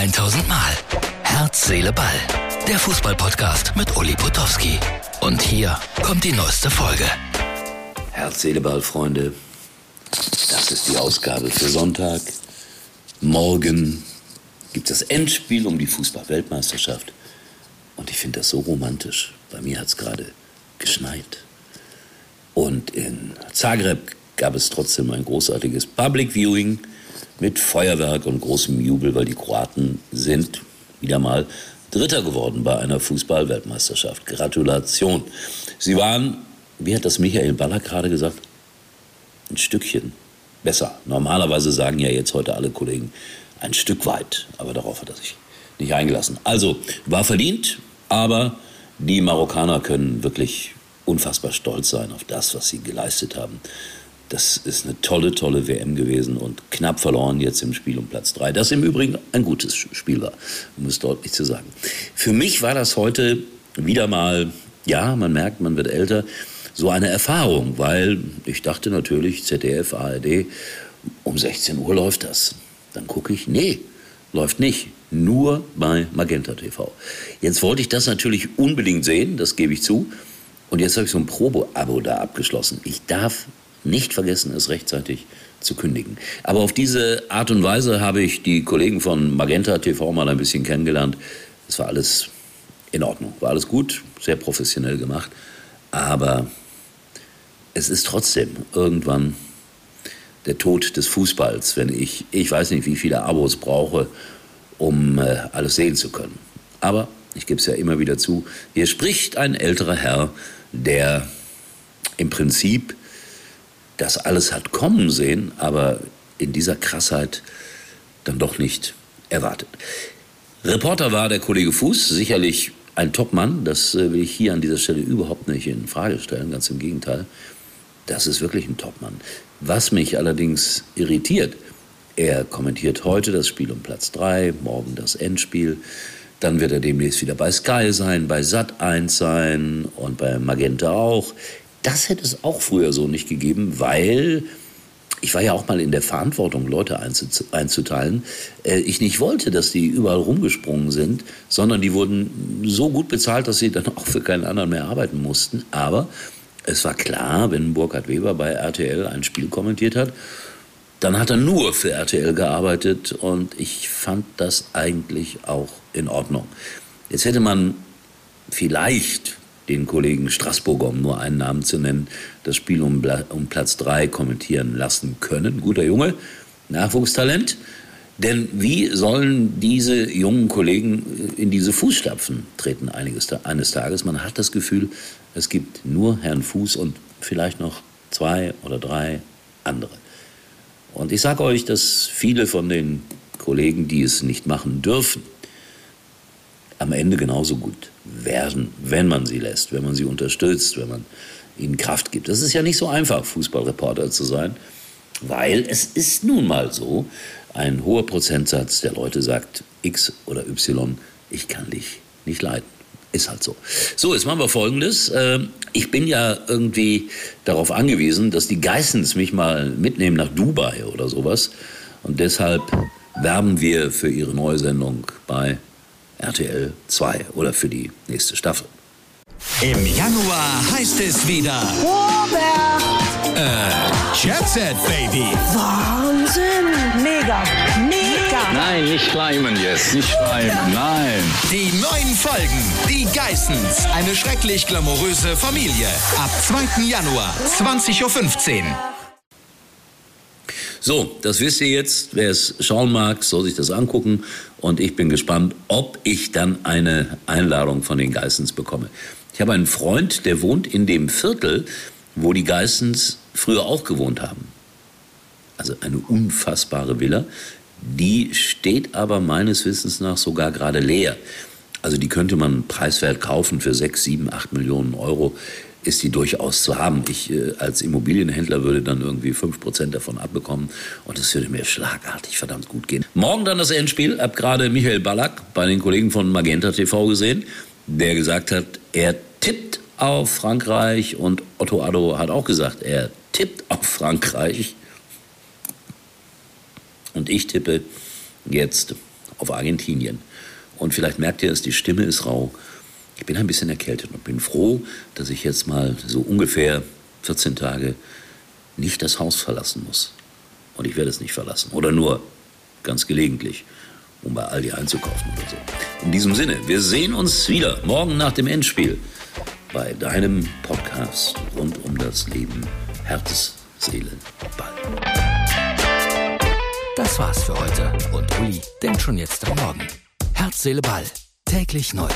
1000 Mal. Herz, Seele, Ball. Der Fußballpodcast mit Uli Potowski. Und hier kommt die neueste Folge. Herz, Seele, Ball, Freunde. Das ist die Ausgabe für Sonntag. Morgen gibt es das Endspiel um die Fußball-Weltmeisterschaft. Und ich finde das so romantisch. Bei mir hat es gerade geschneit. Und in Zagreb gab es trotzdem ein großartiges Public Viewing mit Feuerwerk und großem Jubel, weil die Kroaten sind wieder mal Dritter geworden bei einer Fußball-Weltmeisterschaft. Gratulation. Sie waren, wie hat das Michael Ballack gerade gesagt, ein Stückchen besser. Normalerweise sagen ja jetzt heute alle Kollegen ein Stück weit, aber darauf hat er sich nicht eingelassen. Also war verdient, aber die Marokkaner können wirklich unfassbar stolz sein auf das, was sie geleistet haben. Das ist eine tolle, tolle WM gewesen und knapp verloren jetzt im Spiel um Platz 3. Das im Übrigen ein gutes Spiel war, um es deutlich zu sagen. Für mich war das heute wieder mal, ja, man merkt, man wird älter, so eine Erfahrung, weil ich dachte natürlich, ZDF, ARD, um 16 Uhr läuft das. Dann gucke ich, nee, läuft nicht. Nur bei Magenta TV. Jetzt wollte ich das natürlich unbedingt sehen, das gebe ich zu. Und jetzt habe ich so ein Probo-Abo da abgeschlossen. Ich darf nicht vergessen, es rechtzeitig zu kündigen. Aber auf diese Art und Weise habe ich die Kollegen von Magenta TV mal ein bisschen kennengelernt. Es war alles in Ordnung, war alles gut, sehr professionell gemacht. Aber es ist trotzdem irgendwann der Tod des Fußballs, wenn ich, ich weiß nicht, wie viele Abos brauche, um äh, alles sehen zu können. Aber ich gebe es ja immer wieder zu, hier spricht ein älterer Herr, der im Prinzip das alles hat kommen sehen, aber in dieser Krassheit dann doch nicht erwartet. Reporter war der Kollege Fuß, sicherlich ein Topmann, das äh, will ich hier an dieser Stelle überhaupt nicht in Frage stellen, ganz im Gegenteil. Das ist wirklich ein Topmann. Was mich allerdings irritiert, er kommentiert heute das Spiel um Platz 3, morgen das Endspiel. Dann wird er demnächst wieder bei Sky sein, bei Sat 1 sein und bei Magenta auch. Das hätte es auch früher so nicht gegeben, weil ich war ja auch mal in der Verantwortung, Leute einzuteilen. Äh, ich nicht wollte, dass die überall rumgesprungen sind, sondern die wurden so gut bezahlt, dass sie dann auch für keinen anderen mehr arbeiten mussten. Aber es war klar, wenn Burkhard Weber bei RTL ein Spiel kommentiert hat, dann hat er nur für RTL gearbeitet und ich fand das eigentlich auch in Ordnung. Jetzt hätte man vielleicht den Kollegen Straßburger, um nur einen Namen zu nennen, das Spiel um, um Platz 3 kommentieren lassen können. Guter Junge, Nachwuchstalent. Denn wie sollen diese jungen Kollegen in diese Fußstapfen treten einiges, eines Tages? Man hat das Gefühl, es gibt nur Herrn Fuß und vielleicht noch zwei oder drei andere. Und ich sage euch, dass viele von den Kollegen, die es nicht machen dürfen, am Ende genauso gut werden, wenn man sie lässt, wenn man sie unterstützt, wenn man ihnen Kraft gibt. Das ist ja nicht so einfach, Fußballreporter zu sein, weil es ist nun mal so, ein hoher Prozentsatz der Leute sagt X oder Y, ich kann dich nicht leiden. Ist halt so. So, jetzt machen wir Folgendes. Ähm, ich bin ja irgendwie darauf angewiesen, dass die Geissens mich mal mitnehmen nach Dubai oder sowas. Und deshalb werben wir für ihre neue Sendung bei RTL 2 oder für die nächste Staffel. Im Januar heißt es wieder. Robert! Äh, Jet Set, Baby. Wahnsinn! Mega! Mega! Nein, nicht schleimen jetzt, nicht schleimen, nein. Die neuen Folgen. Die Geissens. Eine schrecklich glamouröse Familie. Ab 2. Januar, 20.15 Uhr. So, das wisst ihr jetzt. Wer es schauen mag, soll sich das angucken. Und ich bin gespannt, ob ich dann eine Einladung von den Geissens bekomme. Ich habe einen Freund, der wohnt in dem Viertel, wo die Geissens früher auch gewohnt haben. Also eine unfassbare Villa. Die steht aber meines Wissens nach sogar gerade leer. Also die könnte man preiswert kaufen für 6, 7, 8 Millionen Euro ist die durchaus zu haben. Ich äh, als Immobilienhändler würde dann irgendwie 5% davon abbekommen und es würde mir schlagartig verdammt gut gehen. Morgen dann das Endspiel. Hab gerade Michael Ballack bei den Kollegen von Magenta TV gesehen, der gesagt hat, er tippt auf Frankreich und Otto Addo hat auch gesagt, er tippt auf Frankreich. Und ich tippe jetzt auf Argentinien. Und vielleicht merkt ihr es, die Stimme ist rau. Ich bin ein bisschen erkältet und bin froh, dass ich jetzt mal so ungefähr 14 Tage nicht das Haus verlassen muss. Und ich werde es nicht verlassen. Oder nur ganz gelegentlich, um bei Aldi einzukaufen oder so. In diesem Sinne, wir sehen uns wieder morgen nach dem Endspiel bei deinem Podcast rund um das Leben Herz, Seele, Ball. Das war's für heute und Uli denkt schon jetzt am Morgen. Herz, Seele, Ball. Täglich neu.